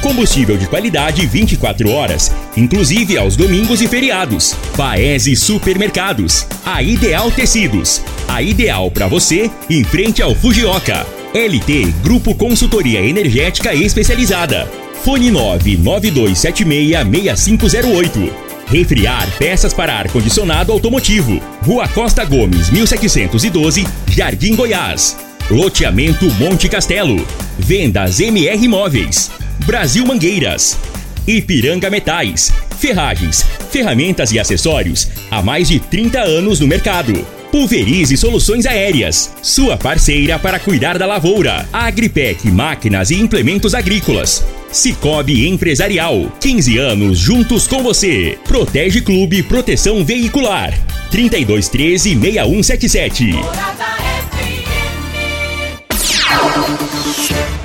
Combustível de qualidade 24 horas, inclusive aos domingos e feriados. Paese Supermercados. A Ideal Tecidos. A ideal para você em frente ao Fujioka. LT Grupo Consultoria Energética Especializada. Fone 992766508. Refriar peças para ar-condicionado automotivo. Rua Costa Gomes, 1712, Jardim Goiás. Loteamento Monte Castelo. Vendas MR Imóveis. Brasil Mangueiras. Ipiranga Metais. Ferragens, ferramentas e acessórios há mais de 30 anos no mercado. Pulverize Soluções Aéreas, sua parceira para cuidar da lavoura. Agripec Máquinas e Implementos Agrícolas. Cicobi Empresarial, 15 anos juntos com você. Protege Clube Proteção Veicular. 3213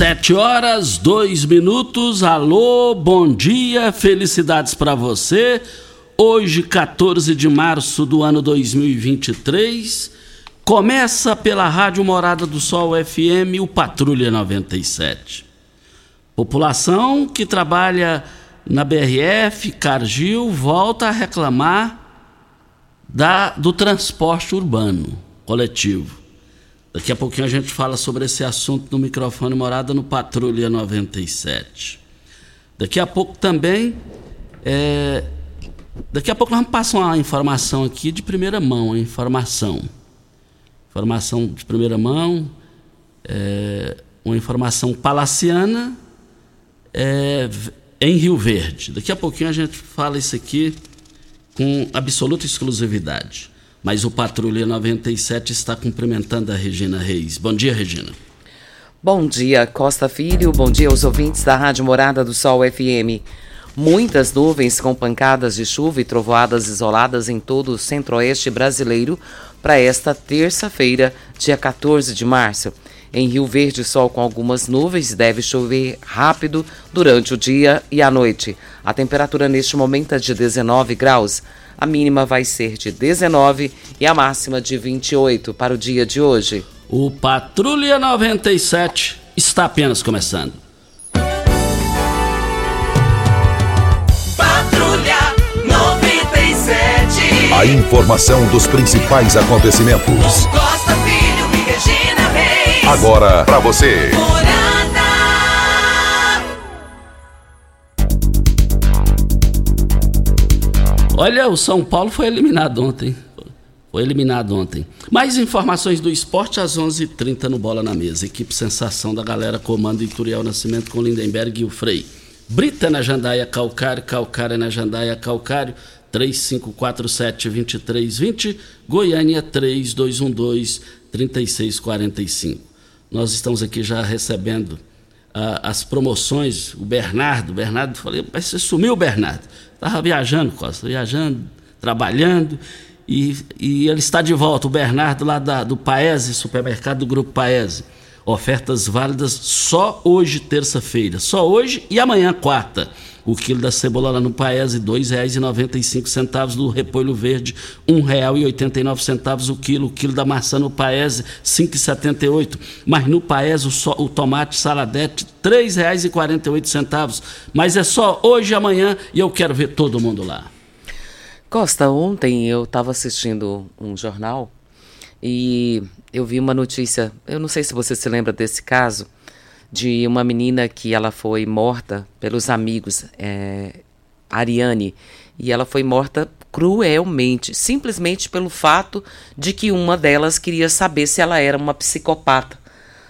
Sete horas, dois minutos. Alô, bom dia, felicidades para você. Hoje, 14 de março do ano 2023, começa pela Rádio Morada do Sol FM o Patrulha 97. População que trabalha na BRF, Cargill, volta a reclamar da, do transporte urbano coletivo. Daqui a pouquinho a gente fala sobre esse assunto no microfone Morada no Patrulha 97. Daqui a pouco também. É, daqui a pouco nós vamos passar uma informação aqui de primeira mão, informação. Informação de primeira mão, é, uma informação palaciana é, em Rio Verde. Daqui a pouquinho a gente fala isso aqui com absoluta exclusividade. Mas o Patrulha 97 está cumprimentando a Regina Reis. Bom dia, Regina. Bom dia, Costa Filho. Bom dia aos ouvintes da Rádio Morada do Sol FM. Muitas nuvens com pancadas de chuva e trovoadas isoladas em todo o centro-oeste brasileiro para esta terça-feira, dia 14 de março. Em Rio Verde, sol com algumas nuvens, deve chover rápido durante o dia e a noite. A temperatura neste momento é de 19 graus. A mínima vai ser de 19 e a máxima de 28 para o dia de hoje. O Patrulha 97 está apenas começando. Patrulha 97. A informação dos principais acontecimentos. Agora para você. Olha, o São Paulo foi eliminado ontem. Foi eliminado ontem. Mais informações do esporte às 11:30 h 30 no Bola na Mesa. Equipe Sensação da galera comando Ituriel Nascimento com Lindenberg e o Frei. Brita na Jandaia Calcário, Calcário na Jandaia Calcário, 3547-2320, Goiânia 3212-3645. Nós estamos aqui já recebendo ah, as promoções. O Bernardo, Bernardo, falei, mas você sumiu, Bernardo. Estava viajando, Costa, viajando, trabalhando. E, e ele está de volta, o Bernardo, lá da, do Paese, supermercado do Grupo Paese. Ofertas válidas só hoje, terça-feira. Só hoje e amanhã, quarta. O quilo da cebola lá no Paese, R$ 2,95. Do repolho verde, R$ 1,89 o quilo. O quilo da maçã no Paese, R$ 5,78. Mas no Paese, o, so, o tomate saladete, R$ 3,48. Mas é só hoje e amanhã e eu quero ver todo mundo lá. Costa, ontem eu estava assistindo um jornal e eu vi uma notícia, eu não sei se você se lembra desse caso, de uma menina que ela foi morta pelos amigos, é, Ariane, E ela foi morta cruelmente, simplesmente pelo fato de que uma delas queria saber se ela era uma psicopata.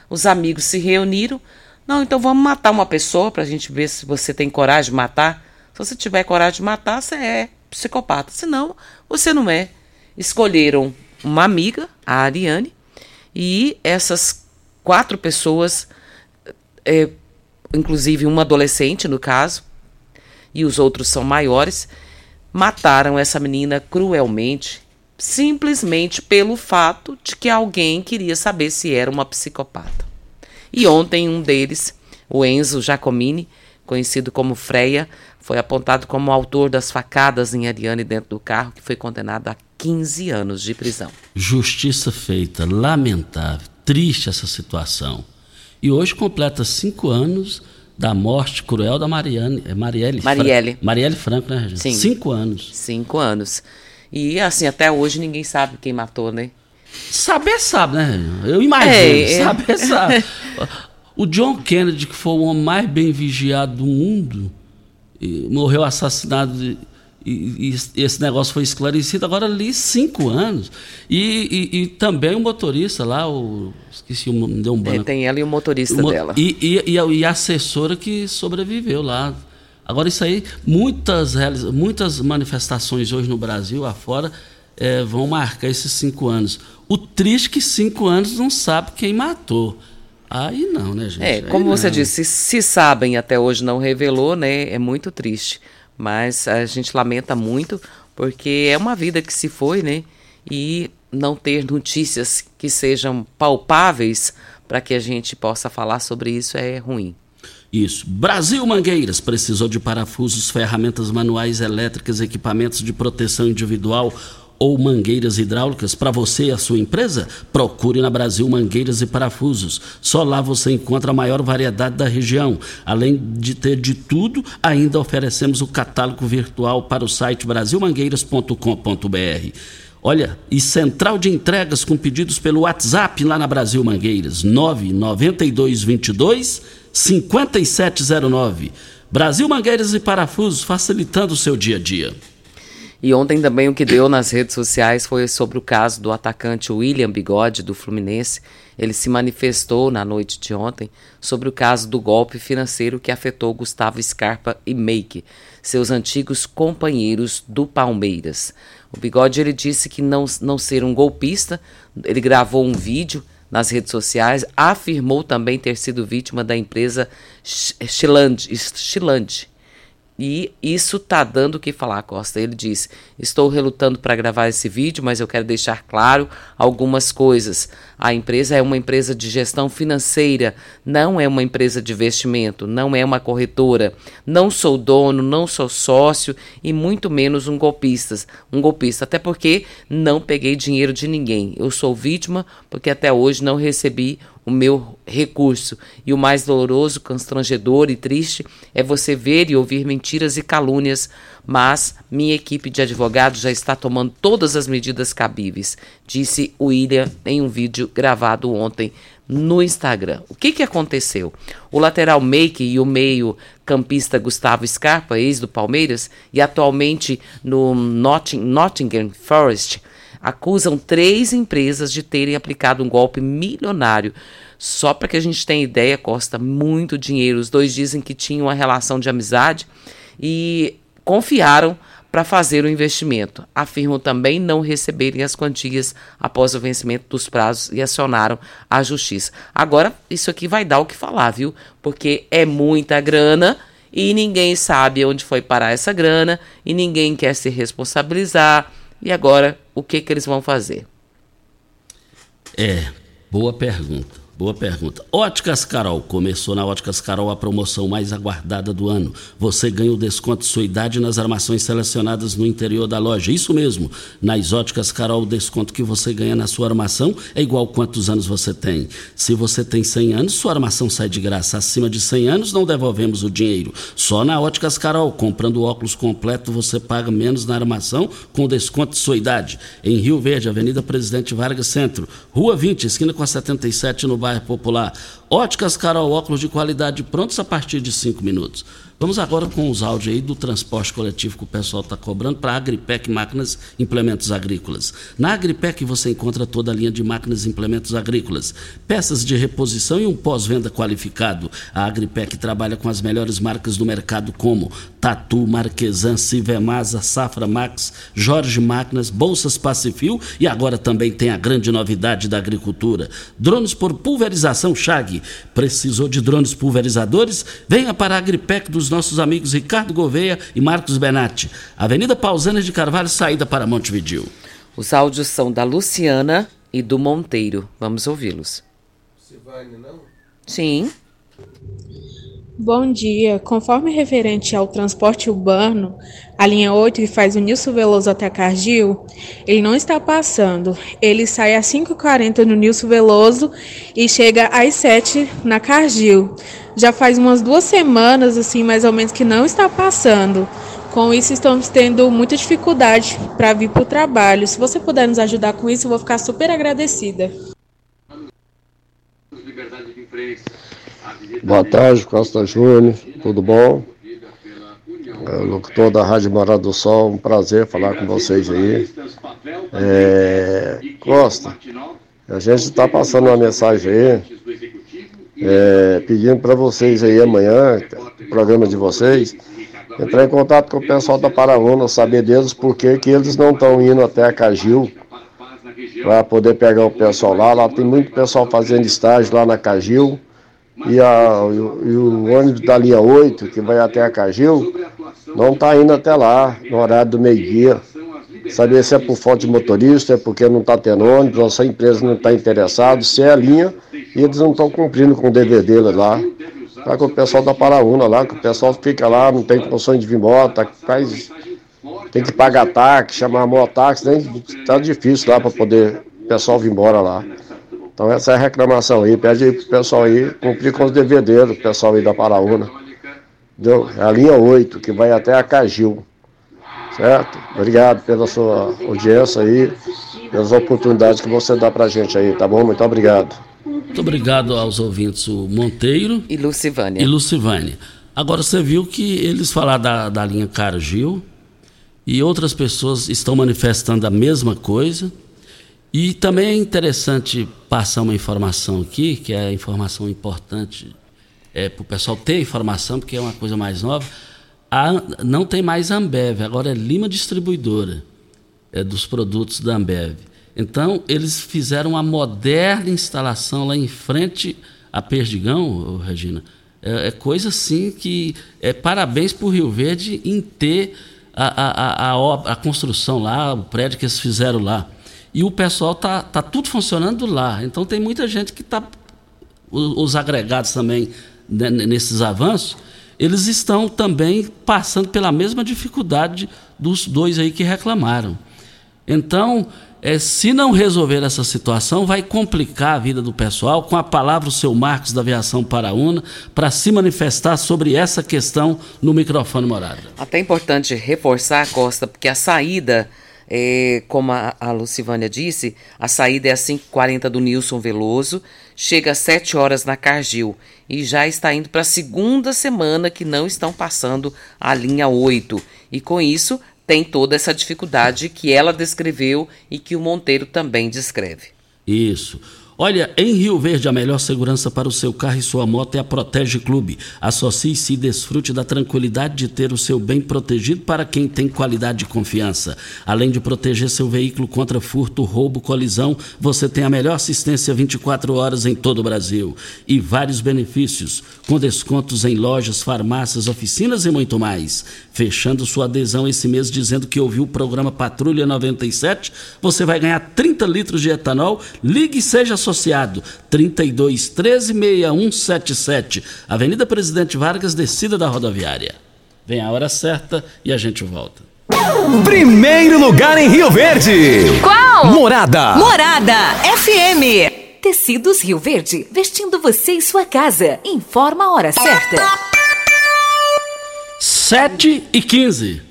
Os amigos se reuniram. Não, então vamos matar uma pessoa para a gente ver se você tem coragem de matar. Se você tiver coragem de matar, você é psicopata. Se não, você não é. Escolheram uma amiga, a Ariane, e essas quatro pessoas, é, inclusive uma adolescente no caso, e os outros são maiores, mataram essa menina cruelmente, simplesmente pelo fato de que alguém queria saber se era uma psicopata. E ontem um deles, o Enzo Giacomini, conhecido como Freia, foi apontado como autor das facadas em Ariane dentro do carro, que foi condenado a 15 anos de prisão. Justiça feita, lamentável, triste essa situação. E hoje completa cinco anos da morte cruel da Mariane, é Marielle. Marielle. Fra Marielle Franco, né, gente? Sim. Cinco anos. Cinco anos. E assim, até hoje ninguém sabe quem matou, né? Saber sabe, né? Eu imagino, É, é. saber sabe. O John Kennedy, que foi o homem mais bem vigiado do mundo, morreu assassinado e, e- esse negócio foi esclarecido agora ali cinco anos. E, e- e também o motorista lá, o. Esqueci o deu um É, banco. tem ela e o motorista O dela. E, e, a, assessora que sobreviveu lá. Agora, isso aí, muitas, muitas manifestações hoje no Brasil, afora, eh, vão marcar esses cinco anos. O triste é que cinco anos não sabe quem matou. Aí não, né, gente? É, Aí como você não. disse, se sabem até hoje não revelou, né? É muito triste. Mas a gente lamenta muito porque é uma vida que se foi, né? E não ter notícias que sejam palpáveis para que a gente possa falar sobre isso é ruim. Isso. Brasil Mangueiras precisou de parafusos, ferramentas manuais elétricas, equipamentos de proteção individual ou mangueiras hidráulicas para você e a sua empresa? Procure na Brasil Mangueiras e Parafusos. Só lá você encontra a maior variedade da região. Além de ter de tudo, ainda oferecemos o catálogo virtual para o site brasilmangueiras.com.br. Olha, e central de entregas com pedidos pelo WhatsApp lá na Brasil Mangueiras, 99222 5709. Brasil Mangueiras e Parafusos, facilitando o seu dia a dia. E ontem também o que deu nas redes sociais foi sobre o caso do atacante William Bigode, do Fluminense. Ele se manifestou na noite de ontem sobre o caso do golpe financeiro que afetou Gustavo Scarpa e Meike, seus antigos companheiros do Palmeiras. O Bigode ele disse que não, não ser um golpista, ele gravou um vídeo nas redes sociais, afirmou também ter sido vítima da empresa Chiland, Chiland e isso tá dando o que falar, Costa. Ele disse: Estou relutando para gravar esse vídeo, mas eu quero deixar claro algumas coisas. A empresa é uma empresa de gestão financeira, não é uma empresa de investimento, não é uma corretora. Não sou dono, não sou sócio e muito menos um golpista. Um golpista, até porque não peguei dinheiro de ninguém. Eu sou vítima porque até hoje não recebi o meu recurso. E o mais doloroso, constrangedor e triste é você ver e ouvir mentiras e calúnias, mas minha equipe de advogados já está tomando todas as medidas cabíveis, disse William em um vídeo gravado ontem no Instagram. O que, que aconteceu? O lateral Make e o meio campista Gustavo Scarpa, ex do Palmeiras, e atualmente no Notting, Nottingham Forest, acusam três empresas de terem aplicado um golpe milionário. Só para que a gente tenha ideia, Costa, muito dinheiro. Os dois dizem que tinham uma relação de amizade e confiaram para fazer o investimento. Afirmam também não receberem as quantias após o vencimento dos prazos e acionaram a justiça. Agora, isso aqui vai dar o que falar, viu? Porque é muita grana e ninguém sabe onde foi parar essa grana e ninguém quer se responsabilizar. E agora, o que, que eles vão fazer? É, boa pergunta. Boa pergunta. Óticas Carol. Começou na Óticas Carol a promoção mais aguardada do ano. Você ganha o desconto de sua idade nas armações selecionadas no interior da loja. Isso mesmo. Nas Óticas Carol, o desconto que você ganha na sua armação é igual quantos anos você tem. Se você tem 100 anos, sua armação sai de graça. Acima de 100 anos, não devolvemos o dinheiro. Só na Óticas Carol. Comprando óculos completo, você paga menos na armação com o desconto de sua idade. Em Rio Verde, Avenida Presidente Vargas Centro. Rua 20, esquina com a 77, no bairro Popular. Óticas Carol, óculos de qualidade prontos a partir de 5 minutos. Vamos agora com os áudios aí do transporte coletivo que o pessoal está cobrando para a Agripec Máquinas e Implementos Agrícolas. Na Agripec você encontra toda a linha de máquinas e implementos agrícolas, peças de reposição e um pós-venda qualificado. A Agripec trabalha com as melhores marcas do mercado como Tatu, Marquesan, Civemasa, Safra Max, Jorge Máquinas, Bolsas Pacifil e agora também tem a grande novidade da agricultura. Drones por pulverização Chag. Precisou de drones pulverizadores? Venha para a Agripec dos nossos amigos Ricardo Gouveia e Marcos Benatti. Avenida Pausanias de Carvalho, saída para Montevidil. Os áudios são da Luciana e do Monteiro. Vamos ouvi-los. não? Sim. Bom dia. Conforme referente ao transporte urbano, a linha 8 que faz o Nilson Veloso até Cargil, ele não está passando. Ele sai às 5h40 no Nilson Veloso e chega às 7 na Cargil. Já faz umas duas semanas, assim, mais ou menos, que não está passando. Com isso, estamos tendo muita dificuldade para vir para o trabalho. Se você puder nos ajudar com isso, eu vou ficar super agradecida. Boa tarde, Costa Júnior, tudo bom? É, locutor da Rádio Morada do Sol, um prazer falar com vocês aí. É, Costa, a gente está passando uma mensagem aí, é, pedindo para vocês aí amanhã, programa de vocês, entrar em contato com o pessoal da Paraúna, saber deles por que eles não estão indo até a Cagil para poder pegar o pessoal lá. Lá tem muito pessoal fazendo estágio lá na Cagil. E, a, e, o, e o ônibus da linha 8, que vai até a Cagil, não está indo até lá no horário do meio-dia. Saber se é por falta de motorista, é porque não está tendo ônibus, ou se a empresa não está interessada, se é a linha, e eles não estão cumprindo com o dever deles lá. Tá com o pessoal da Paraúna lá, que o pessoal fica lá, não tem condições de vir embora, tá, faz, tem que pagar táxi, chamar mototáxi, nem tá difícil lá para poder o pessoal vir embora lá. Então essa é a reclamação aí, pede aí pro pessoal aí cumprir com os deveres dele, o pessoal aí da Paraúna. Entendeu? É a linha 8, que vai até a Cagil. Certo? Obrigado pela sua audiência aí, pelas oportunidades que você dá pra gente aí, tá bom? Muito obrigado. Muito obrigado aos ouvintes, o Monteiro E Lucivânia. e Lucivânia. Agora você viu que eles falaram da, da linha Cargil e outras pessoas estão manifestando a mesma coisa. E também é interessante passar uma informação aqui, que é informação importante é, para o pessoal ter informação, porque é uma coisa mais nova. A- não tem mais Ambev, agora é Lima Distribuidora é, dos produtos da Ambev. Então, eles fizeram uma moderna instalação lá em frente a Perdigão, Regina. É, é coisa assim que. É, parabéns para o Rio Verde em ter a, a, a, a, a construção lá, o prédio que eles fizeram lá. E o pessoal tá, tá tudo funcionando lá. Então tem muita gente que está os agregados também né, nesses avanços, eles estão também passando pela mesma dificuldade dos dois aí que reclamaram. Então, eh, se não resolver essa situação, vai complicar a vida do pessoal. Com a palavra, o seu Marcos da Aviação Paraúna, para se manifestar sobre essa questão no microfone morada. Até é importante reforçar, Costa, porque a saída, é, como a, a Lucivânia disse, a saída é às 5h40 do Nilson Veloso, chega às 7 horas na Cargil e já está indo para a segunda semana que não estão passando a linha 8. E com isso, tem toda essa dificuldade que ela descreveu e que o Monteiro também descreve. Isso. Olha, em Rio Verde, a melhor segurança para o seu carro e sua moto é a Protege Clube. Associe-se e desfrute da tranquilidade de ter o seu bem protegido para quem tem qualidade e confiança. Além de proteger seu veículo contra furto, roubo, colisão, você tem a melhor assistência 24 horas em todo o Brasil. E vários benefícios, com descontos em lojas, farmácias, oficinas e muito mais. Fechando sua adesão esse mês dizendo que ouviu o programa Patrulha 97, você vai ganhar 30 litros de etanol. Ligue e seja associado. 32 13 6177. Avenida Presidente Vargas, descida da rodoviária. Vem a hora certa e a gente volta. Primeiro lugar em Rio Verde. Qual? Morada. Morada FM. Tecidos Rio Verde, vestindo você e sua casa. Informa a hora certa. 7 e 15.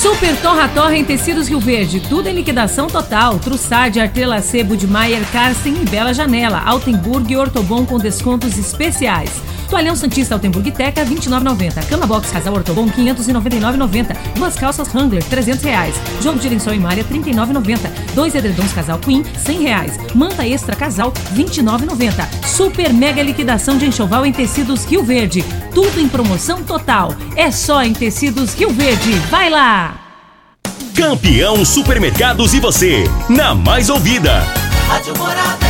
Super Torra Torra em Tecidos Rio Verde, tudo em liquidação total. Trussard, Artelacê, Budmeier, Carsten e Bela Janela. Altenburg e Ortobon com descontos especiais. Toalhão Santista Altenburg Teca, 29,90. Cama Box Casal Ortobon, 599,90. Duas calças Wrangler, 300 reais. Jogo de lençol e malha, 39,90. Dois edredons Casal Queen, 100 reais. Manta Extra Casal, 29,90. Super mega liquidação de enxoval em tecidos Rio Verde. Tudo em promoção total. É só em tecidos Rio Verde. Vai lá! Campeão Supermercados e você, na mais ouvida. Rádio Morada.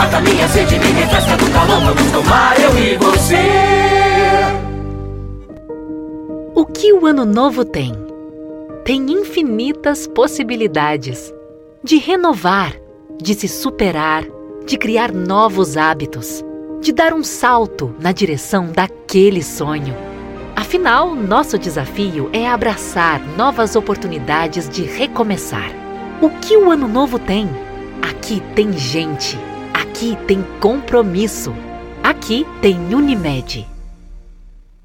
Mata minha sede, me refresca do calor. Vamos tomar eu e você. O que o ano novo tem? Tem infinitas possibilidades de renovar, de se superar, de criar novos hábitos, de dar um salto na direção daquele sonho. Afinal, nosso desafio é abraçar novas oportunidades de recomeçar. O que o ano novo tem? Aqui tem gente. Aqui tem compromisso. Aqui tem Unimed.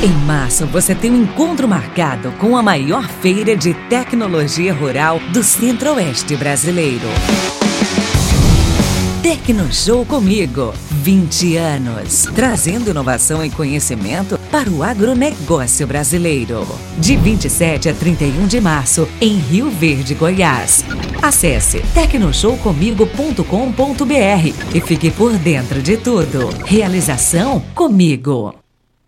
Em março, você tem um encontro marcado com a maior feira de tecnologia rural do Centro-Oeste brasileiro. Tecnoshow comigo, 20 anos, trazendo inovação e conhecimento para o agronegócio brasileiro. De 27 a 31 de março, em Rio Verde, Goiás. Acesse tecnoshowcomigo.com.br e fique por dentro de tudo. Realização comigo.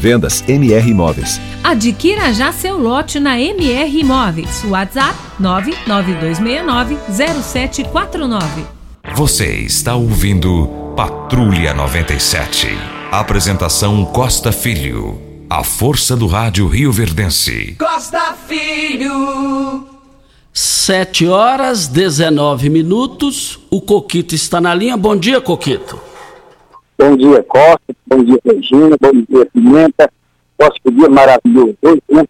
Vendas MR Imóveis. Adquira já seu lote na MR Imóveis. WhatsApp 992690749. Você está ouvindo Patrulha 97. Apresentação Costa Filho. A força do rádio Rio Verdense. Costa Filho. 7 horas 19 minutos. O Coquito está na linha. Bom dia, Coquito. Bom dia, Costa. Bom dia, Regina. Bom dia, Pimenta. Costa, que dia maravilhoso né?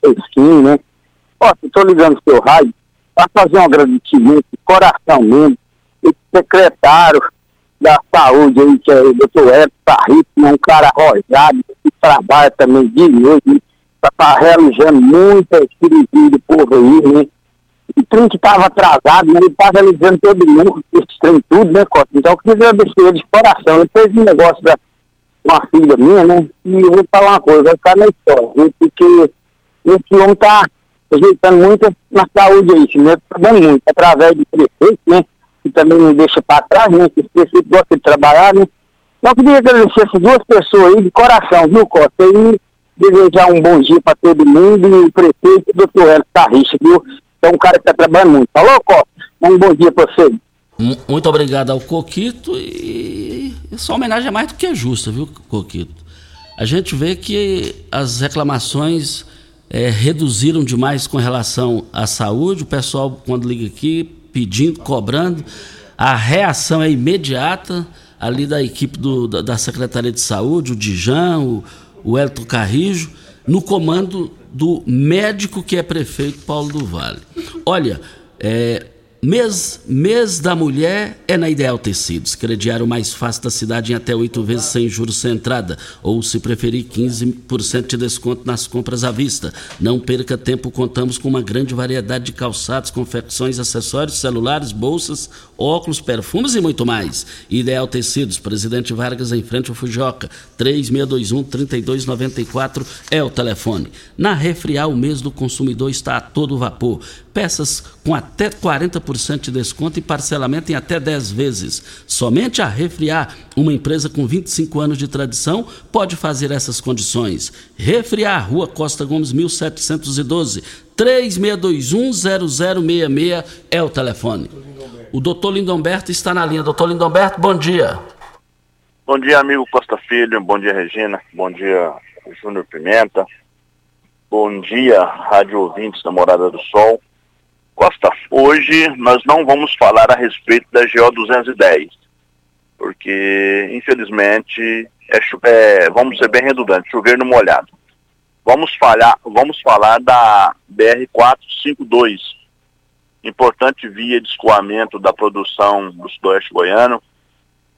Fresquinho, né? Costa, estou ligando o seu rádio para fazer um agradecimento de coração mesmo. Esse secretário da saúde aí, que é o doutor Edson Parrito, é um cara arrojado, que trabalha também de noite, está tá realizando muitas cirurgias do povo aí, né? O trem que estava atrasado, né? ele está realizando todo mundo, esse trem tudo, né, Costa? Então eu queria agradecer ele de coração. Ele fez um negócio da uma filha minha, né? E eu vou falar uma coisa, vai ficar na história, né? Porque esse homem está ajeitando muito na saúde aí, né? Tá dando muito, através do prefeito, né? Que também não deixa para trás, né? Que esse prefeito gosta de trabalhar, né? Então, eu queria agradecer essas duas pessoas aí de coração, viu, Costa? E desejar um bom dia para todo mundo e o prefeito doutor Hélio Carricha, viu? É um cara que está trabalhando muito. Falou, Costa? Um bom dia para você. Muito obrigado ao Coquito e essa homenagem é mais do que justa, viu, Coquito? A gente vê que as reclamações é, reduziram demais com relação à saúde. O pessoal, quando liga aqui, pedindo, cobrando, a reação é imediata ali da equipe do, da, da, Secretaria de Saúde, o Dijan, o, o Elton Carrijo, no comando do médico que é prefeito Paulo do Vale. Olha, é, Mês, mês da mulher é na Ideal Tecidos. Crediário mais fácil da cidade em até oito vezes sem juros sem entrada. Ou, se preferir, 15% de desconto nas compras à vista. Não perca tempo, contamos com uma grande variedade de calçados, confecções, acessórios, celulares, bolsas, óculos, perfumes e muito mais. Ideal Tecidos, Presidente Vargas em frente ao Fujoca. 3621-3294 é o telefone. Na Refrial, o mês do consumidor está a todo vapor peças com até 40% de desconto e parcelamento em até 10 vezes. Somente a Refriar, uma empresa com 25 anos de tradição, pode fazer essas condições. Refriar, Rua Costa Gomes, 1712, 36210066 é o telefone. O doutor Lindomberto está na linha. Doutor Lindomberto, bom dia. Bom dia, amigo Costa Filho. Bom dia, Regina. Bom dia, Júnior Pimenta. Bom dia, rádio ouvintes da Morada do Sol. Costa, hoje nós não vamos falar a respeito da GO 210, porque infelizmente é, é, vamos ser bem redundantes, chover no molhado. Vamos falar, vamos falar da BR 452, importante via de escoamento da produção do sudoeste goiano,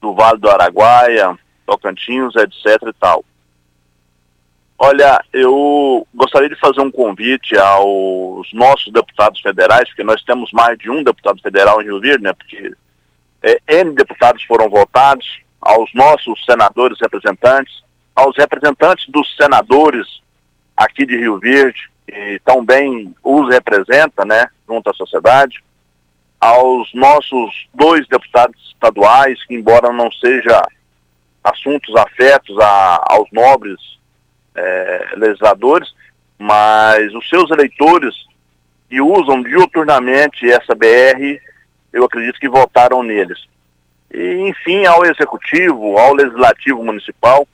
do Vale do Araguaia, Tocantins, etc e tal. Olha, eu gostaria de fazer um convite aos nossos deputados federais, porque nós temos mais de um deputado federal em Rio Verde, né? Porque é, N deputados foram votados, aos nossos senadores representantes, aos representantes dos senadores aqui de Rio Verde, que também os representa, né, junto à sociedade, aos nossos dois deputados estaduais, que embora não seja assuntos afetos a, aos nobres é, legisladores, mas os seus eleitores que usam diuturnamente essa BR, eu acredito que votaram neles. E, enfim, ao Executivo, ao Legislativo Municipal,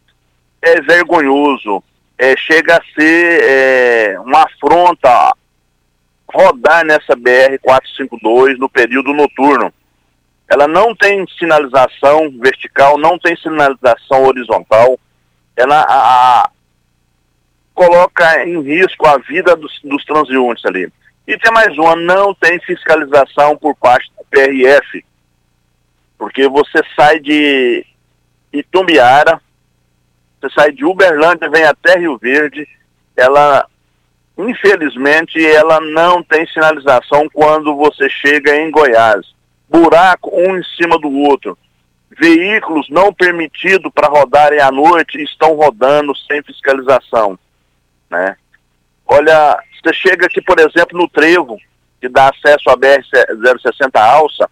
é vergonhoso, é, chega a ser é, uma afronta rodar nessa BR-452 no período noturno. Ela não tem sinalização vertical, não tem sinalização horizontal. Ela, a, coloca em risco a vida dos, dos transeuntes ali. E tem mais uma, não tem fiscalização por parte do PRF, porque você sai de Itumbiara, você sai de Uberlândia, vem até Rio Verde, ela, infelizmente, ela não tem sinalização quando você chega em Goiás. Buraco um em cima do outro. Veículos não permitidos para rodarem à noite estão rodando sem fiscalização né? Olha, você chega aqui, por exemplo, no Trevo, que dá acesso à BR-060 Alça,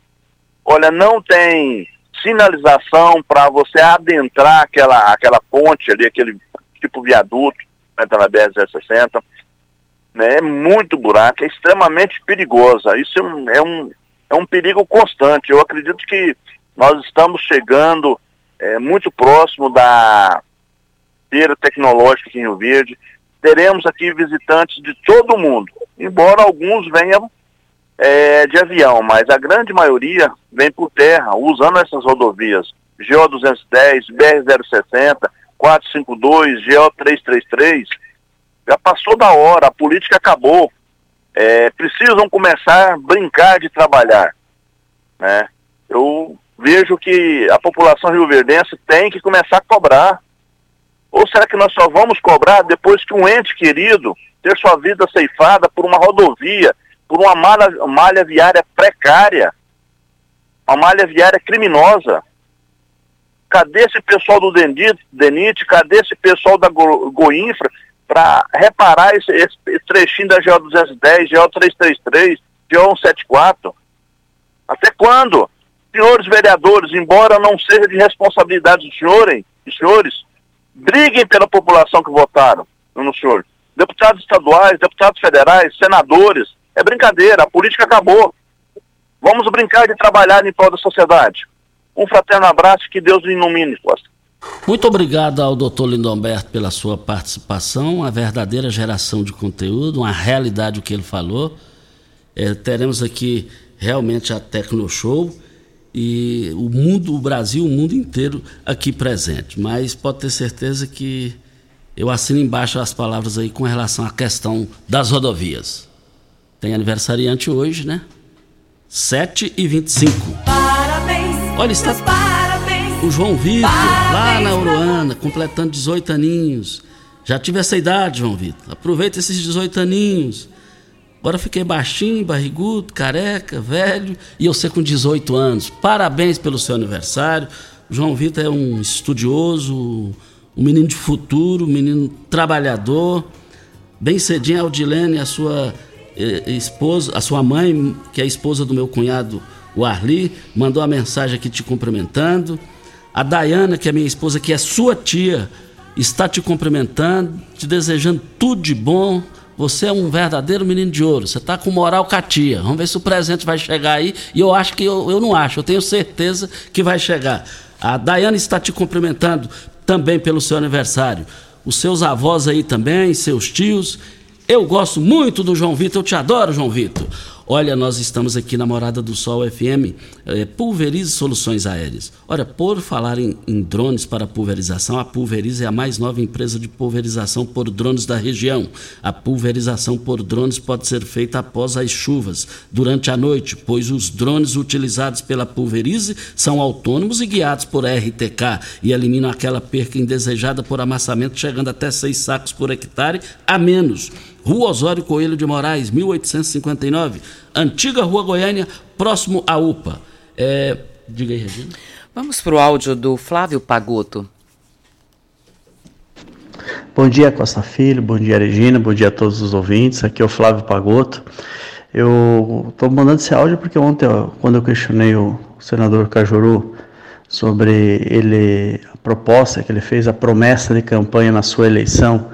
olha, não tem sinalização para você adentrar aquela, aquela ponte ali, aquele tipo viaduto, né, tá na BR-060, né, é muito buraco, é extremamente perigosa, isso é um, é um, é um perigo constante, eu acredito que nós estamos chegando é, muito próximo da feira tecnológica em Rio Verde, teremos aqui visitantes de todo o mundo, embora alguns venham é, de avião, mas a grande maioria vem por terra, usando essas rodovias GO 210, BR 060, 452, GO 333. Já passou da hora, a política acabou. É, precisam começar a brincar de trabalhar. Né? Eu vejo que a população rioverdense tem que começar a cobrar ou será que nós só vamos cobrar depois que um ente querido ter sua vida ceifada por uma rodovia, por uma malha, malha viária precária, uma malha viária criminosa? Cadê esse pessoal do DENIT, cadê esse pessoal da Go, Goinfra para reparar esse, esse, trechinho da GO 210, GO 333, GO 174? Até quando? Senhores vereadores, embora não seja de responsabilidade dos senhores, dos senhores, briguem pela população que votaram no senhor. Deputados estaduais, deputados federais, senadores, é brincadeira, a política acabou. Vamos brincar de trabalhar em prol da sociedade. Um fraterno abraço, que Deus o ilumine, Costa. Muito obrigado ao doutor Lindomberto pela sua participação, uma verdadeira geração de conteúdo, uma realidade o que ele falou. É, teremos aqui realmente a Tecno Show e o mundo, o Brasil, o mundo inteiro aqui presente. Mas pode ter certeza que eu assino embaixo as palavras aí com relação à questão das rodovias. Tem aniversariante hoje, né? 7 e 25. Parabéns. Olha, está parabéns, o João Vitor, lá na Uruana, completando 18 aninhos. Já tive essa idade, João Vitor. Aproveita esses 18 aninhos. Agora fiquei baixinho, barrigudo, careca, velho, e eu sei com 18 anos. Parabéns pelo seu aniversário. João Vitor é um estudioso, um menino de futuro, um menino trabalhador. Bem cedinho, a Aldilene, a sua esposa, a sua mãe, que é a esposa do meu cunhado, o Arli, mandou a mensagem aqui te cumprimentando. A Dayana, que é minha esposa, que é sua tia, está te cumprimentando, te desejando tudo de bom. Você é um verdadeiro menino de ouro. Você está com moral catia. Vamos ver se o presente vai chegar aí. E eu acho que eu, eu não acho, eu tenho certeza que vai chegar. A Dayana está te cumprimentando também pelo seu aniversário. Os seus avós aí também, seus tios. Eu gosto muito do João Vitor, eu te adoro, João Vitor. Olha, nós estamos aqui na Morada do Sol FM, é, Pulverize Soluções Aéreas. Olha, por falar em, em, drones para pulverização, a Pulverize é a mais nova empresa de pulverização por drones da região. A pulverização por drones pode ser feita após as chuvas, durante a noite, pois os drones utilizados pela Pulverize são autônomos e guiados por RTK e eliminam aquela perca indesejada por amassamento, chegando até seis sacos por hectare a menos. Rua Osório Coelho de Moraes, 1859, antiga Rua Goiânia, próximo à UPA. É, diga aí, Regina. Vamos para o áudio do Flávio Pagoto. Bom dia, Costa Filho, bom dia, Regina, bom dia a todos os ouvintes. Aqui é o Flávio Pagoto. Eu estou mandando esse áudio porque ontem, ó, quando eu questionei o senador Cajuru sobre ele, a proposta que ele fez, a promessa de campanha na sua eleição,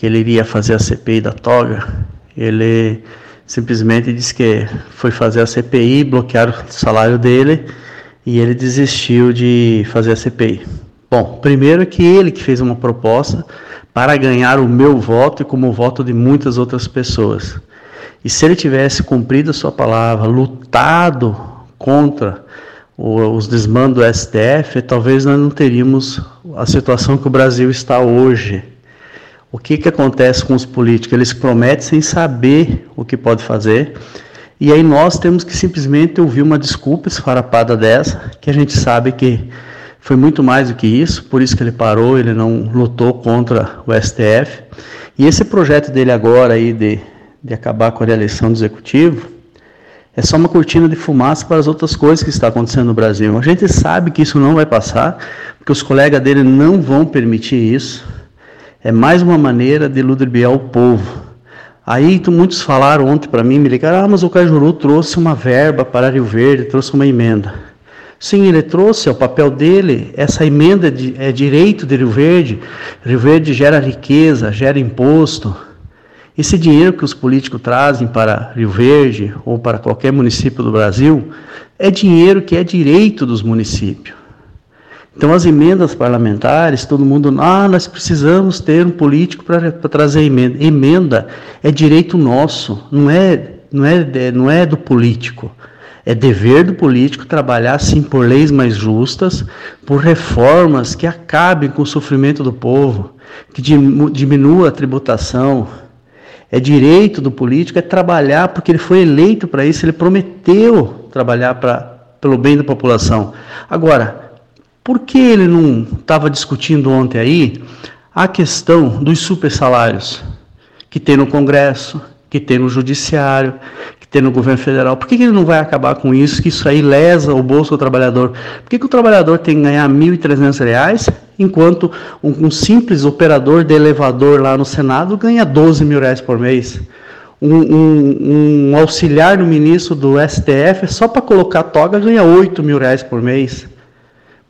que ele iria fazer a CPI da toga, ele simplesmente disse que foi fazer a CPI, bloquearam o salário dele e ele desistiu de fazer a CPI. Bom, primeiro que ele que fez uma proposta para ganhar o meu voto e como o voto de muitas outras pessoas. E se ele tivesse cumprido a sua palavra, lutado contra os desmandos do STF, talvez nós não teríamos a situação que o Brasil está hoje. O que, que acontece com os políticos? Eles prometem sem saber o que pode fazer. E aí nós temos que simplesmente ouvir uma desculpa esfarapada dessa, que a gente sabe que foi muito mais do que isso, por isso que ele parou, ele não lutou contra o STF. E esse projeto dele agora aí de, de acabar com a reeleição do executivo é só uma cortina de fumaça para as outras coisas que está acontecendo no Brasil. A gente sabe que isso não vai passar, porque os colegas dele não vão permitir isso. É mais uma maneira de ludibriar o povo. Aí muitos falaram ontem para mim, me ligaram, ah, mas o Cajuru trouxe uma verba para Rio Verde, trouxe uma emenda. Sim, ele trouxe, é o papel dele, essa emenda de, é direito de Rio Verde. Rio Verde gera riqueza, gera imposto. Esse dinheiro que os políticos trazem para Rio Verde ou para qualquer município do Brasil é dinheiro que é direito dos municípios. Então, as emendas parlamentares, todo mundo, ah, nós precisamos ter um político para trazer emenda. Emenda é direito nosso, não é, não, é, não é do político. É dever do político trabalhar, sim, por leis mais justas, por reformas que acabem com o sofrimento do povo, que diminua a tributação. É direito do político é trabalhar porque ele foi eleito para isso, ele prometeu trabalhar pra, pelo bem da população. Agora, por que ele não estava discutindo ontem aí a questão dos super salários que tem no Congresso, que tem no Judiciário, que tem no governo federal. Por que, que ele não vai acabar com isso? Que isso aí lesa o bolso do trabalhador. Por que, que o trabalhador tem que ganhar R$ 1.300, enquanto um, um, simples operador de elevador lá no Senado ganha 12 mil reais por mês? Um, um, um auxiliar do ministro do STF, só para colocar toga, ganha 8 mil reais por mês.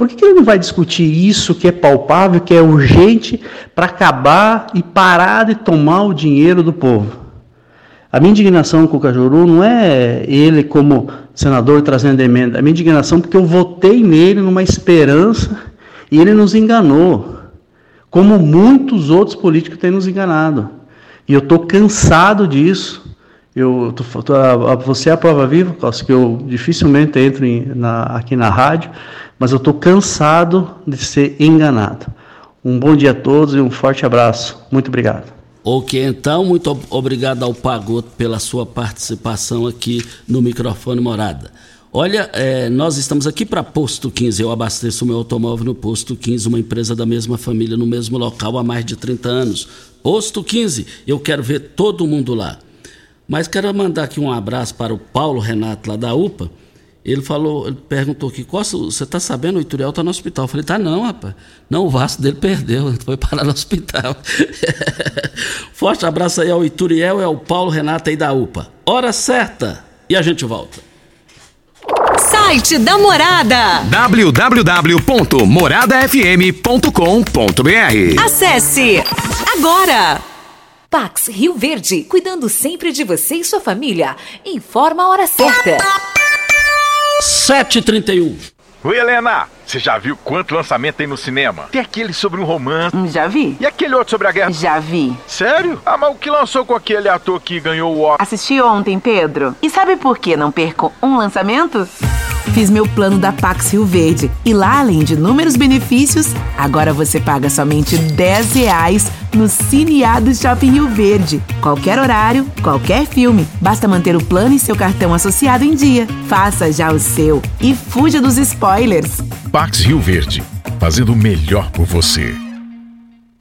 Por que, que ele não vai discutir isso que é palpável, que é urgente, para acabar e parar de tomar o dinheiro do povo? A minha indignação com o Cajuru não é ele como senador trazendo emenda. A minha indignação é porque eu votei nele numa esperança e ele nos enganou, como muitos outros políticos têm nos enganado. E eu estou cansado disso. Eu, tô, tô, você é a prova viva, que eu dificilmente entro em, na, aqui na rádio, mas eu estou cansado de ser enganado. Um bom dia a todos e um forte abraço. Muito obrigado. Ok, então, muito obrigado ao Pagoto pela sua participação aqui no microfone Morada. Olha, é, nós estamos aqui para Posto 15. Eu abasteço meu automóvel no Posto 15, uma empresa da mesma família, no mesmo local há mais de 30 anos. Posto 15, eu quero ver todo mundo lá. Mas quero mandar aqui um abraço para o Paulo Renato, lá da UPA ele falou, ele perguntou aqui, Costa, você está sabendo, o Ituriel está no hospital. Eu falei, tá não, rapaz. Não, o Vasco dele perdeu, foi parar no hospital. Forte abraço aí ao Ituriel e ao Paulo Renato aí da UPA. Hora certa e a gente volta. Site da Morada www.moradafm.com.br Acesse agora! Pax Rio Verde, cuidando sempre de você e sua família. Informa a hora certa. 7h31. Oi, Helena! Você já viu quanto lançamento tem no cinema? Tem aquele sobre um romance. Hum, já vi. E aquele outro sobre a guerra? Já vi. Sério? Ah, mas o que lançou com aquele ator que ganhou o Oscar? Assisti ontem, Pedro. E sabe por que não perco um lançamento? Fiz meu plano da Pax Rio Verde. E lá, além de inúmeros benefícios, agora você paga somente 10 reais no Cineado Shopping Rio Verde. Qualquer horário, qualquer filme. Basta manter o plano e seu cartão associado em dia. Faça já o seu e fuja dos spoilers. Pax Rio Verde, fazendo o melhor por você.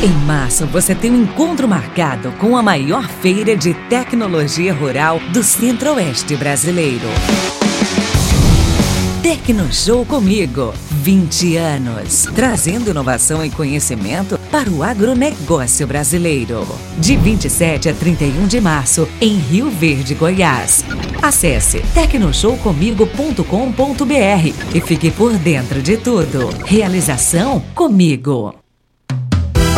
Em março, você tem um encontro marcado com a maior feira de tecnologia rural do Centro-Oeste brasileiro. Tecnoshow comigo, 20 anos, trazendo inovação e conhecimento para o agronegócio brasileiro. De 27 a 31 de março, em Rio Verde, Goiás. Acesse tecnoshowcomigo.com.br e fique por dentro de tudo. Realização comigo.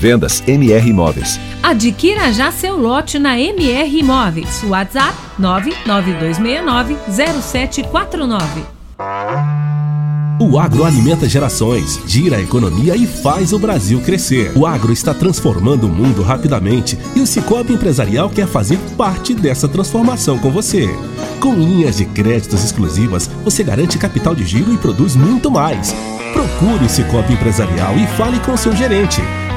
Vendas MR Imóveis. Adquira já seu lote na MR Imóveis. WhatsApp 992690749. O agro alimenta gerações, gira a economia e faz o Brasil crescer. O agro está transformando o mundo rapidamente e o Cicobi Empresarial quer fazer parte dessa transformação com você. Com linhas de créditos exclusivas, você garante capital de giro e produz muito mais. Procure o Cicobi Empresarial e fale com seu gerente,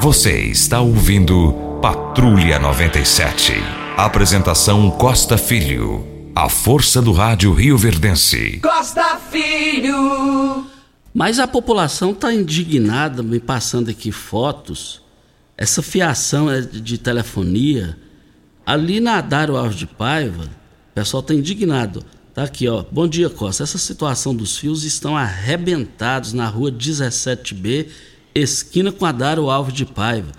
Você está ouvindo Patrulha 97. Apresentação Costa Filho. A força do rádio Rio Verdense. Costa Filho. Mas a população está indignada, me passando aqui fotos. Essa fiação é de telefonia. Ali na Dário Alves de Paiva, o pessoal está indignado. Tá aqui, ó. Bom dia, Costa. Essa situação dos fios estão arrebentados na rua 17B esquina com a Dário Alves de Paiva.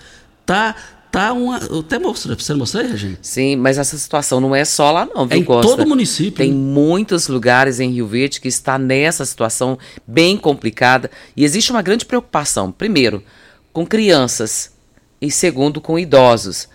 Tá, tá uma. Eu até mostrei, você mostrou, Regina? Sim, mas essa situação não é só lá, não, viu, É em Costa? todo o município, Tem muitos lugares em Rio Verde que está nessa situação bem complicada e existe uma grande preocupação. Primeiro, com crianças e segundo, com idosos.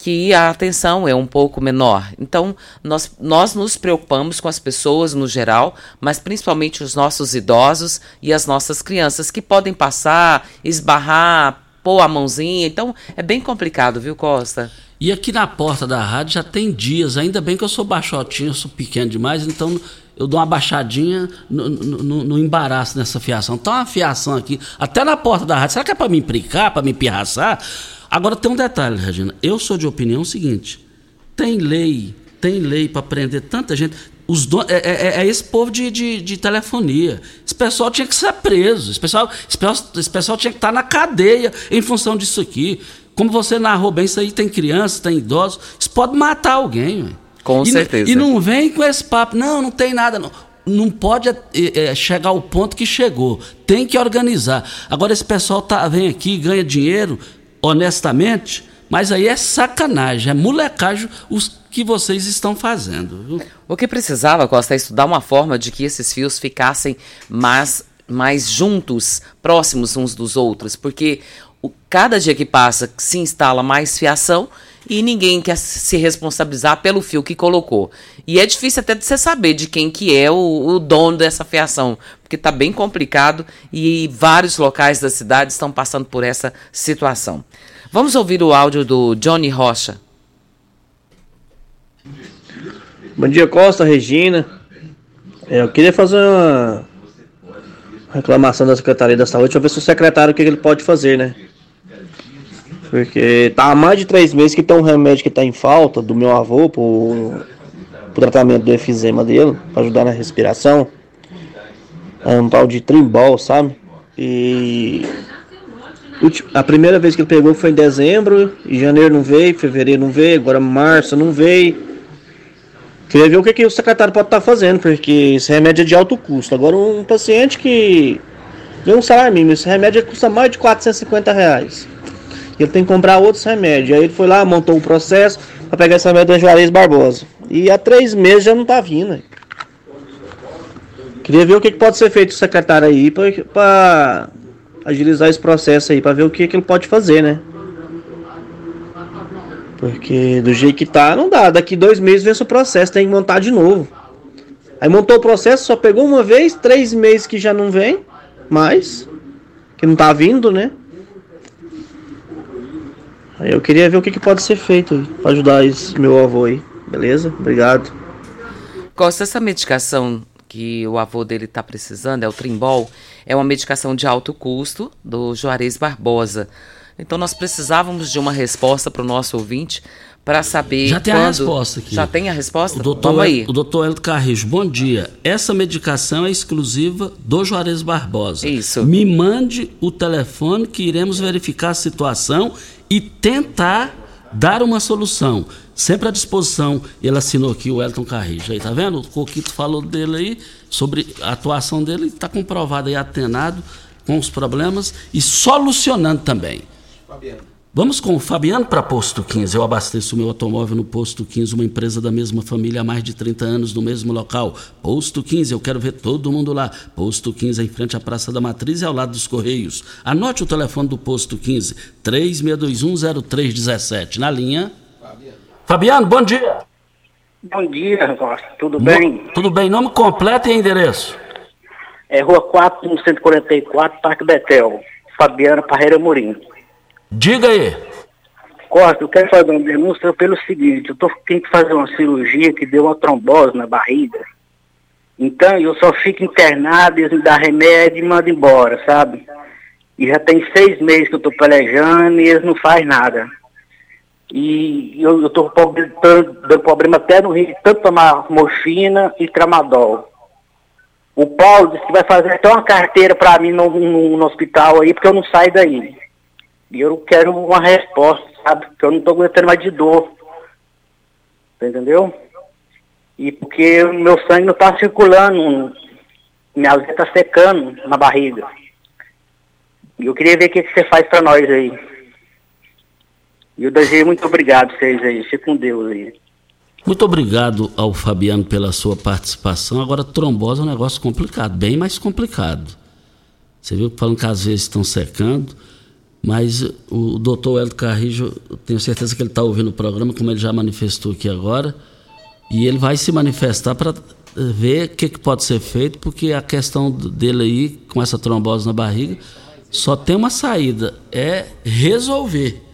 Que a atenção é um pouco menor. Então, nós, nós nos preocupamos com as pessoas no geral, mas principalmente os nossos idosos e as nossas crianças, que podem passar, esbarrar, pôr a mãozinha. Então, é bem complicado, viu, Costa? E aqui na porta da rádio já tem dias, ainda bem que eu sou baixotinho, eu sou pequeno demais, então eu dou uma baixadinha no, no- no- embaraço nessa fiação. Tá uma fiação aqui, até na porta da rádio. Será que é para me implicar, para me pirraçar? Agora tem um detalhe, Regina. Eu sou de opinião seguinte: tem lei, tem lei para prender tanta gente. Os don- é, é- é esse povo de, de, de telefonia. Esse pessoal tinha que ser preso. Esse pessoal, esse pessoal, esse pessoal tinha que estar na cadeia em função disso aqui. Como você narrou bem, isso aí tem crianças, tem idosos. Isso pode matar alguém. ué. Com E certeza. E não vem com esse papo. Não, não tem nada. Não, não pode é, é, chegar ao ponto que chegou. Tem que organizar. Agora, esse pessoal tá, vem aqui, ganha dinheiro honestamente, mas aí é sacanagem, é molecagem os que vocês estão fazendo. O que precisava, Costa, é estudar uma forma de que esses fios ficassem mais, mais juntos, próximos uns dos outros, porque o- cada dia que passa se instala mais fiação e ninguém quer se responsabilizar pelo fio que colocou. E é difícil até de você saber de quem que é o, o dono dessa fiação, porque está bem complicado e vários locais da cidade estão passando por essa situação. Vamos ouvir o áudio do Johnny Rocha. Bom dia, Costa, Regina. É, eu queria fazer uma reclamação da Secretaria da Saúde. Eu ver se o secretário o que ele pode fazer, né? Porque tá há mais de três meses que tem um remédio que tá em falta do meu avô pro, pro tratamento do efizema dele, pra ajudar na respiração. É um tal de trimbol, sabe? E a primeira vez que ele pegou foi em dezembro, em janeiro não veio, fevereiro não veio, agora março não veio. Queria ver o que, que o secretário pode estar fazendo, porque esse remédio é de alto custo. Agora, um paciente que ganha um salário mínimo, esse remédio custa mais de 450 reais. Ele tem que comprar outros remédios. Aí ele foi lá, montou um processo para pegar esse remédio da Juarez Barbosa. E há três meses já não tá vindo. Queria ver o que, que pode ser feito o secretário aí para agilizar esse processo aí, para ver o que, que ele pode fazer, né? Porque do jeito que tá, não dá. Daqui dois meses vence o processo, tem que montar de novo. Aí montou o processo, só pegou uma vez, três meses que já não vem, mais. Que não tá vindo, né? Aí eu queria ver o que, que pode ser feito pra ajudar esse meu avô aí. Beleza? Obrigado. Costa, essa medicação que o avô dele está precisando, é o Trimbol, é uma medicação de alto custo do Juarez Barbosa. Então nós precisávamos de uma resposta para o nosso ouvinte para saber Já tem quando... a resposta aqui. Já tem a resposta? O doutor, Vamos aí. o doutor Hélio Carrijo, bom dia. Essa medicação é exclusiva do Juarez Barbosa. Isso. Me mande o telefone que iremos verificar a situação e tentar dar uma solução. Sempre à disposição. Ele assinou aqui o Elton Carrijo. Aí, tá vendo? O Coquito falou dele aí, sobre a atuação dele, está comprovado aí, atenado com os problemas e solucionando também. Fabiano. Vamos com o Fabiano para Posto 15. Eu abasteço o meu automóvel no Posto 15, uma empresa da mesma família há mais de 30 anos no mesmo local. Posto 15, eu quero ver todo mundo lá. Posto 15 em frente à Praça da Matriz e ao lado dos Correios. Anote o telefone do Posto 15, 36210317. Na linha. Fabiano, Fabiano bom dia. Bom dia, Costa. Tudo bem? Tudo bem. Nome completo e endereço? É Rua 4, 144, Parque Betel. Fabiana Parreira Morim. Diga aí. Costa, eu quero fazer uma denúncia pelo seguinte, eu tô, tenho que fazer uma cirurgia que deu uma trombose na barriga. Então eu só fico internado, eles me dão remédio e mandam embora, sabe? E já tem seis meses que eu tô pelejando e eles não fazem nada. E eu, tô dando problema até no rim, tanto tomar morfina e tramadol. O Paulo disse que vai fazer até uma carteira para mim no, no, no hospital aí, porque eu não saio daí. E eu quero uma resposta, sabe? Porque eu não estou aguentando mais de dor. Entendeu? E porque o meu sangue não está circulando, minha veia está secando na barriga. E eu queria ver o que, que você faz para nós aí. E eu desejo muito obrigado vocês aí. Fique com Deus aí. Muito obrigado ao Fabiano pela sua participação. Agora, trombose é um negócio complicado, bem mais complicado. Você viu falando que às vezes estão secando. Mas o doutor Hélio Carrijo, tenho certeza que ele está ouvindo o programa, como ele já manifestou aqui agora, e ele vai se manifestar para ver o que, que, pode ser feito, porque a questão dele aí, com essa trombose na barriga, só tem uma saída, é resolver.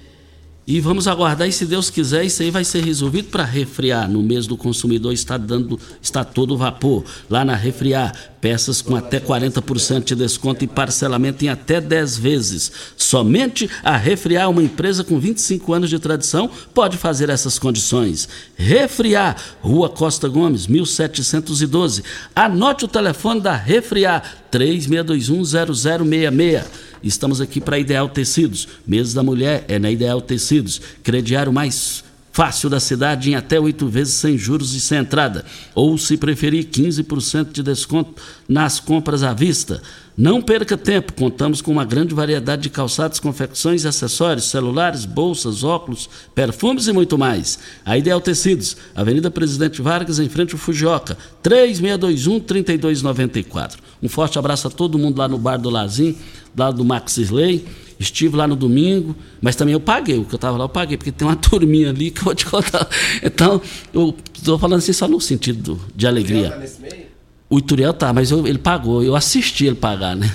E vamos aguardar, e se Deus quiser, isso aí vai ser resolvido para refriar. No mês do consumidor está dando, está todo vapor. Lá na refriar, peças com até 40% de desconto e parcelamento em até 10 vezes. Somente a refriar, uma empresa com 25 anos de tradição, pode fazer essas condições. Refriar, Rua Costa Gomes, 1712. Anote o telefone da Refriar, 36210066. Estamos aqui para Ideal Tecidos. Mês da Mulher é na Ideal Tecidos. Crediário mais fácil da cidade em até oito vezes sem juros e sem entrada. Ou, se preferir, 15% de desconto nas compras à vista. Não perca tempo, contamos com uma grande variedade de calçados, confecções acessórios, celulares, bolsas, óculos, perfumes e muito mais. A Ideal Tecidos, Avenida Presidente Vargas, em frente ao Fujioka, 3621-3294. Um forte abraço a todo mundo lá no Bar do Lazim, lá do Max Slay. Estive lá no domingo, mas também eu paguei. O que eu estava lá, eu paguei, porque tem uma turminha ali que eu vou te contar. Então, eu estou falando assim só no sentido de alegria. Tá nesse meio? O Ituriel tá, mas eu, ele pagou, eu assisti ele pagar, né?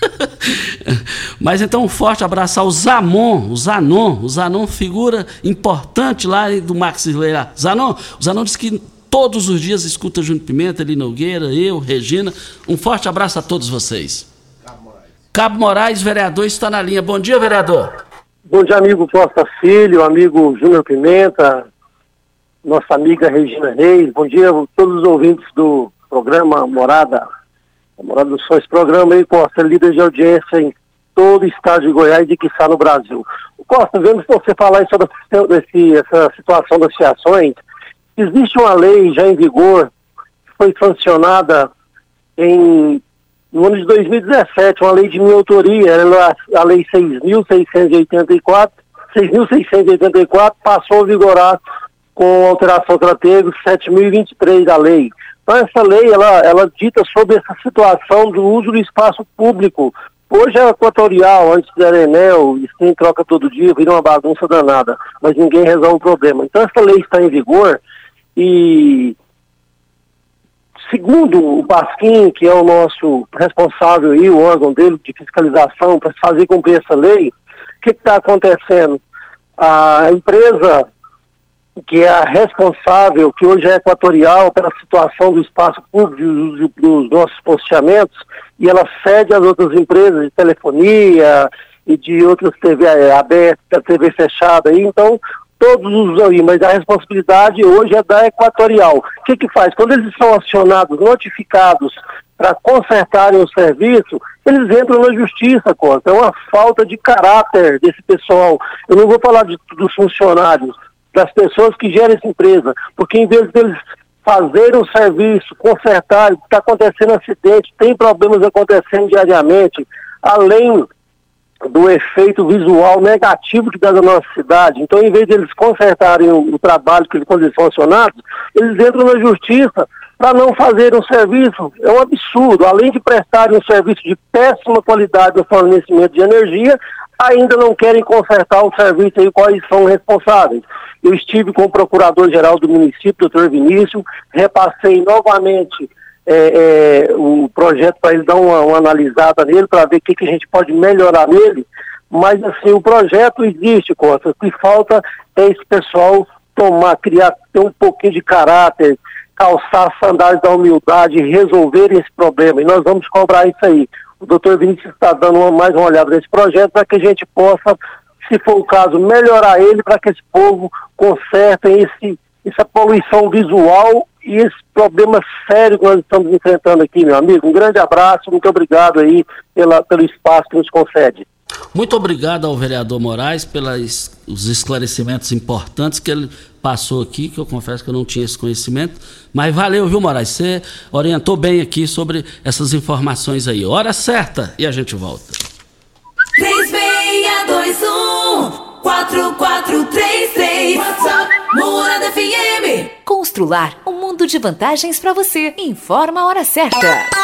mas então um forte abraço ao Zamon, o Zanon, o Zanon, figura importante lá do Max Leira. Zanon, o Zanon disse que todos os dias escuta Júnior Pimenta, Eli Nogueira, eu, Regina. Um forte abraço a todos vocês. Cabo Moraes, vereador, está na linha. Bom dia, vereador. Bom dia, amigo Costa Filho, amigo Júnior Pimenta, nossa amiga Regina Reis. Bom dia a todos os ouvintes do programa Morada, Morada do Sol. Esse programa aí, Costa, é líder de audiência em todo o estado de Goiás e que está no Brasil. Costa, vemos você falar sobre esse, essa situação das fiações. Existe uma lei já em vigor, que foi sancionada em no ano de 2017, uma lei de minha autoria, a Lei 6.684, 6.684 passou a vigorar com alteração ela teve, 7.023 da lei. Então essa lei, ela, ela dita sobre essa situação do uso do espaço público. Hoje é equatorial, antes era Enel, e sim troca todo dia, vira uma bagunça danada, mas ninguém resolve o problema. Então essa lei está em vigor e Segundo o Pasquim, que é o nosso responsável aí, o órgão dele de fiscalização para fazer cumprir essa lei, o que está acontecendo? A empresa que é a responsável, que hoje é equatorial pela situação do espaço público dos nossos posteamentos, e ela cede às outras empresas de telefonia e de outras TV abertas, TV fechada, então todos os aí, mas a responsabilidade hoje é da Equatorial. O que que faz? Quando eles são acionados, notificados para consertarem o serviço, eles entram na justiça, Costa. É uma falta de caráter desse pessoal. Eu não vou falar de, dos funcionários, das pessoas que geram essa empresa, porque em vez deles fazerem o serviço, consertar, está acontecendo acidente, tem problemas acontecendo diariamente, além do efeito visual negativo que dá na nossa cidade. Então, em vez de eles consertarem o, o trabalho que quando eles são acionados, eles entram na justiça para não fazerem um serviço. É um absurdo. Além de prestarem um serviço de péssima qualidade no fornecimento de energia, ainda não querem consertar o serviço e quais são responsáveis. Eu estive com o procurador-geral do município, doutor Vinícius, repassei novamente é, é, o projeto para ele dar uma, uma analisada nele, para ver o que, que a gente pode melhorar nele, mas assim, o projeto existe, Costa, o que falta é esse pessoal tomar, criar, ter um pouquinho de caráter, calçar as sandálias da humildade resolver esse problema, e nós vamos cobrar isso aí. O doutor Vinícius está dando uma, mais uma olhada nesse projeto para que a gente possa, se for o caso, melhorar ele para que esse povo conserte esse, essa poluição visual e esse problema sério que nós estamos enfrentando aqui, meu amigo. Um grande abraço, muito obrigado aí pela, pelo espaço que nos concede. Muito obrigado ao vereador Moraes pelos esclarecimentos importantes que ele passou aqui, que eu confesso que eu não tinha esse conhecimento. Mas valeu, viu, Moraes? Você orientou bem aqui sobre essas informações aí. Hora certa e a gente volta. 3621 4433 WhatsApp Morada FM Constrular um mundo de vantagens para você. Informa a hora certa.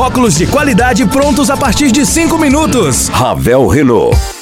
óculos de qualidade prontos a partir de 5 minutos. Ravel Renault.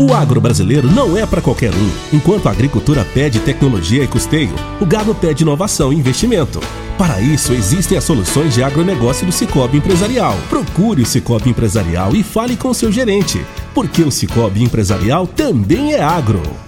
O agro brasileiro não é para qualquer um. Enquanto a agricultura pede tecnologia e custeio, o gado pede inovação e investimento. Para isso, existem as soluções de agronegócio do Cicobi Empresarial. Procure o Cicobi Empresarial e fale com seu gerente, porque o Cicobi Empresarial também é agro.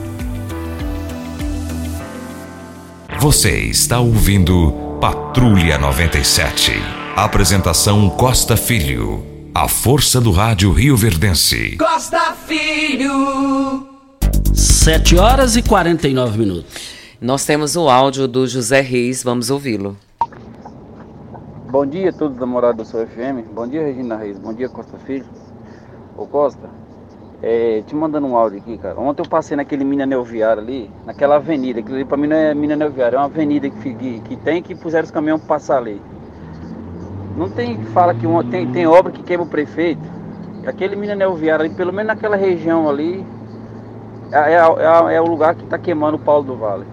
Você está ouvindo Patrulha 97. Apresentação Costa Filho. A força do rádio Rio Verdense. Costa Filho 7 horas e 49 minutos. Nós temos o áudio do José Reis, vamos ouvi-lo. Bom dia a todos da Morada do Seu FM. Bom dia, Regina Reis. Bom dia, Costa Filho. Ô Costa, É, te mandando um áudio aqui, cara. Ontem eu passei naquele mina neoviário ali, naquela avenida. Aquilo ali pra mim não é mina neoviário, é uma avenida que, que, que tem que puseram os caminhões pra passar ali. Não tem fala que uma, tem, tem obra que queima o prefeito. Aquele mina neoviário ali, pelo menos naquela região ali, é, é, é, é o lugar que está queimando o Paulo do Vale.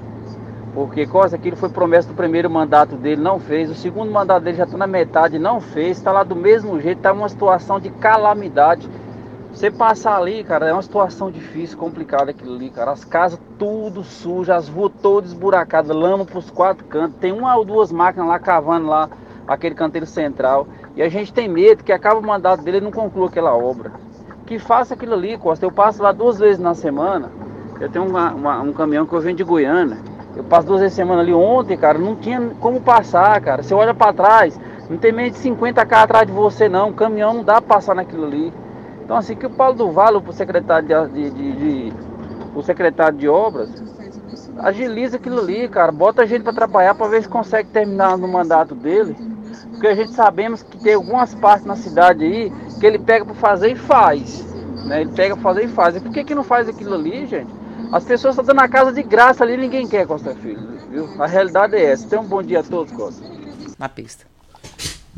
Porque Costa, aquilo foi promessa do primeiro mandato dele, não fez. O segundo mandato dele já está na metade, não fez. Está lá do mesmo jeito, está uma situação de calamidade. Você passar ali, cara, é uma situação difícil, complicada aquilo ali, cara. As casas tudo sujas, as ruas todas esburacadas, lama para os quatro cantos. Tem uma ou duas máquinas lá cavando lá aquele canteiro central. E a gente tem medo que acaba o mandato dele e não conclua aquela obra. Que faça aquilo ali, Costa. Eu passo lá duas vezes na semana. Eu tenho uma, uma, um caminhão que eu venho de Goiânia. Eu passo duas vezes na semana ali ontem, cara. Não tinha como passar, cara. Você olha para trás, não tem menos de 50 carros atrás de você, não. O caminhão não dá pra passar naquilo ali. Então, assim, que o Paulo do Vale, o secretário de, de, de, de o secretário de obras, agiliza aquilo ali, cara. Bota a gente para trabalhar para ver se consegue terminar no mandato dele. Porque a gente sabemos que tem algumas partes na cidade aí que ele pega para fazer e faz. Né? Ele pega para fazer e faz. E por que, que não faz aquilo ali, gente? As pessoas estão dando a casa de graça ali ninguém quer, Costa Filho. Viu? A realidade é essa. Tenha um bom dia a todos, Costa. Na pista.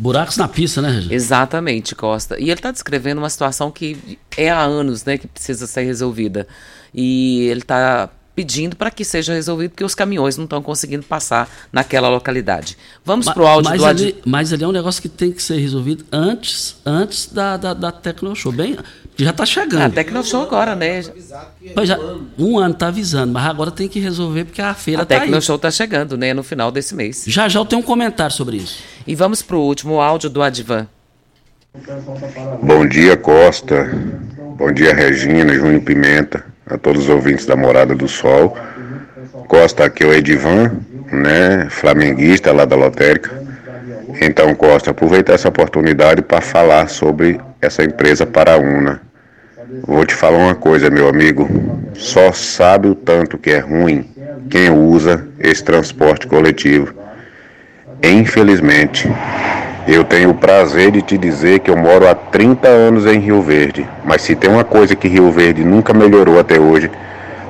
Buracos na pista, né, Regina? Exatamente, Costa. E ele está descrevendo uma situação que é há anos, né, que precisa ser resolvida. E ele está pedindo para que seja resolvido, porque os caminhões não estão conseguindo passar naquela localidade. Vamos para o áudio mas do ali, Mas ali é um negócio que tem que ser resolvido antes, antes da, da, da Tecnoshow. Bem, que já está chegando. A Tecnoshow agora, né? Pois já, um ano está avisando, mas agora tem que resolver porque a feira A está aí. Tecnoshow está chegando, né, no final desse mês. Já já eu tenho um comentário sobre isso. E vamos para o último áudio do Advan. Bom dia, Costa. Bom dia, Regina, Júnior Pimenta, a todos os ouvintes da Morada do Sol. Costa, aqui é o Edivan, né, flamenguista lá da lotérica. Então, Costa, aproveita essa oportunidade para falar sobre essa empresa Paraúna. Vou te falar uma coisa, meu amigo. Só sabe o tanto que é ruim quem usa esse transporte coletivo. Infelizmente, eu tenho o prazer de te dizer que eu moro há 30 anos em Rio Verde, mas se tem uma coisa que Rio Verde nunca melhorou até hoje,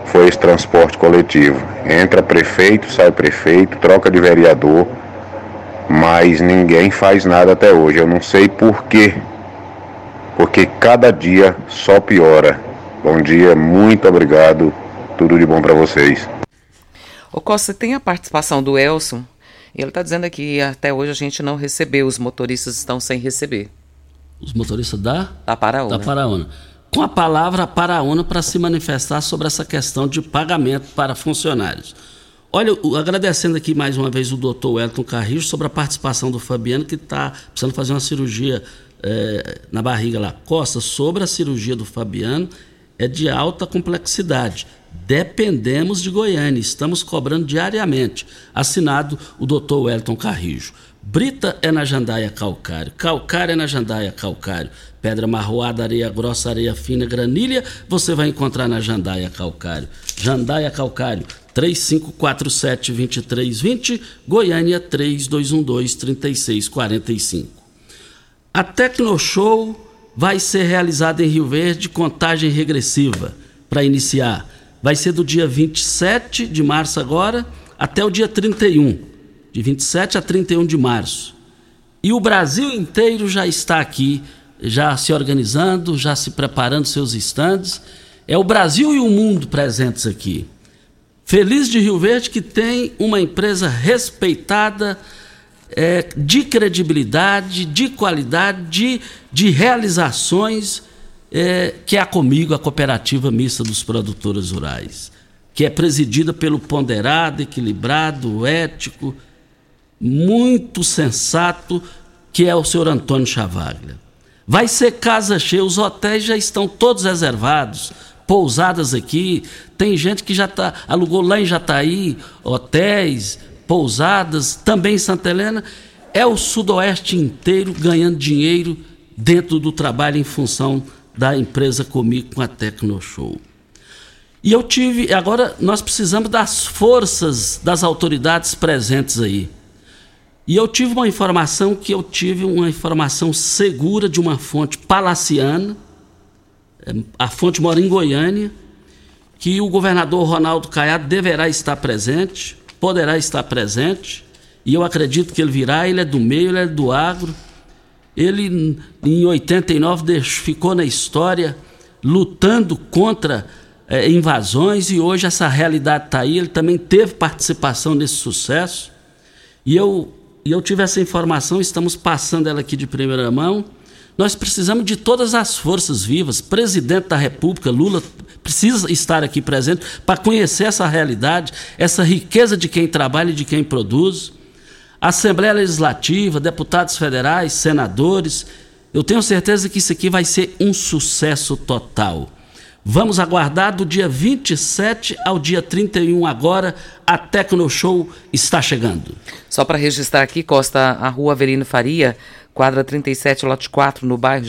foi esse transporte coletivo. Entra prefeito, sai prefeito, troca de vereador, mas ninguém faz nada até hoje. Eu não sei por quê, porque cada dia só piora. Bom dia, muito obrigado, tudo de bom para vocês. Ô Costa, tem a participação do Elson. Ele está dizendo aqui que até hoje a gente não recebeu, os motoristas estão sem receber. Os motoristas da? Da Paraúna. Da Paraúna. Com a palavra Paraúna para se manifestar sobre essa questão de pagamento para funcionários. Olha, agradecendo aqui mais uma vez o doutor Wellington Carrijo sobre a participação do Fabiano, que está precisando fazer uma cirurgia eh, na barriga lá. Costa, sobre a cirurgia do Fabiano, é de alta complexidade. Dependemos de Goiânia, estamos cobrando diariamente. Assinado o doutor Wellington Carrijo. Brita é na Jandaia Calcário, Calcário é na Jandaia Calcário, Pedra Marroada, Areia Grossa, Areia Fina, Granilha, você vai encontrar na Jandaia Calcário. Jandaia Calcário, 3547-2320, Goiânia 3212-3645. A Tecnoshow vai ser realizada em Rio Verde, contagem regressiva para iniciar. Vai ser do dia 27 de março agora até o dia 31, de 27 a 31 de março. E o Brasil inteiro já está aqui, já se organizando, já se preparando seus estandes. É o Brasil e o mundo presentes aqui. Feliz de Rio Verde que tem uma empresa respeitada, é, de credibilidade, de qualidade, de, de realizações, é, que é a Comigo, a Cooperativa Mista dos Produtores Rurais, que é presidida pelo ponderado, equilibrado, ético, muito sensato, que é o senhor Antônio Chavaglia. Vai ser casa cheia, os hotéis já estão todos reservados, pousadas aqui, tem gente que já tá, alugou lá em Jataí, hotéis, pousadas, também em Santa Helena. É o sudoeste inteiro ganhando dinheiro dentro do trabalho em função da empresa comigo com a Tecnoshow. E eu tive, agora nós precisamos das forças das autoridades presentes aí. E eu tive uma informação que eu tive uma informação segura de uma fonte palaciana é, a fonte mora em Goiânia, que o governador Ronaldo Caiado deverá estar presente, poderá estar presente, e eu acredito que ele virá, ele é do meio, ele é do agro. Ele, em 89, ficou na história lutando contra é, invasões e hoje essa realidade está aí. Ele também teve participação nesse sucesso. E eu, eu tive essa informação, estamos passando ela aqui de primeira mão. Nós precisamos de todas as forças vivas. Presidente da República, Lula, precisa estar aqui presente para conhecer essa realidade, essa riqueza de quem trabalha e de quem produz. Assembleia Legislativa, deputados federais, senadores. Eu tenho certeza que isso aqui vai ser um sucesso total. Vamos aguardar do dia 27 ao dia 31 agora. A Tecno Show está chegando. Só para registrar aqui, Costa, a rua Avelino Faria, quadra 37, lote 4, no bairro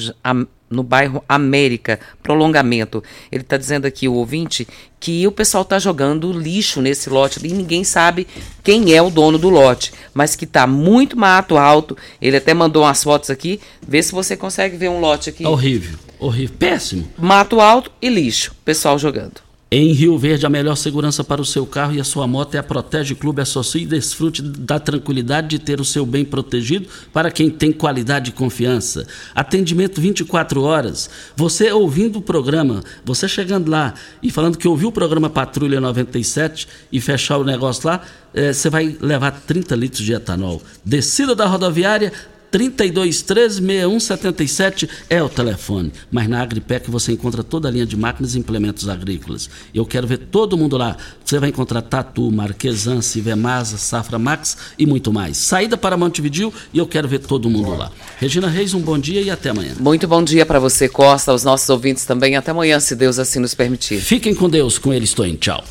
no bairro América, prolongamento. Ele está dizendo aqui, o ouvinte, que o pessoal está jogando lixo nesse lote e ninguém sabe quem é o dono do lote, mas que está muito mato alto. Ele até mandou umas fotos aqui, vê se você consegue ver um lote aqui. Horrível, horrível, péssimo. Mato alto e lixo, pessoal jogando. Em Rio Verde, a melhor segurança para o seu carro e a sua moto é a Protege Clube. Associe e desfrute da tranquilidade de ter o seu bem protegido para quem tem qualidade e confiança. Atendimento 24 horas. Você ouvindo o programa, você chegando lá e falando que ouviu o programa Patrulha 97 e fechar o negócio lá, é, você vai levar 30 litros de etanol. Descida da rodoviária, 3213-6177 é o telefone. Mas na Agripec você encontra toda a linha de máquinas e implementos agrícolas. Eu quero ver todo mundo lá. Você vai encontrar Tatu, Marquesan, Civemasa, Safra Max e muito mais. Saída para Montevidil e eu quero ver todo mundo lá. Regina Reis, um bom dia e até amanhã. Muito bom dia para você, Costa, aos nossos ouvintes também. Até amanhã, se Deus assim nos permitir. Fiquem com Deus, com ele estou em. Tchau.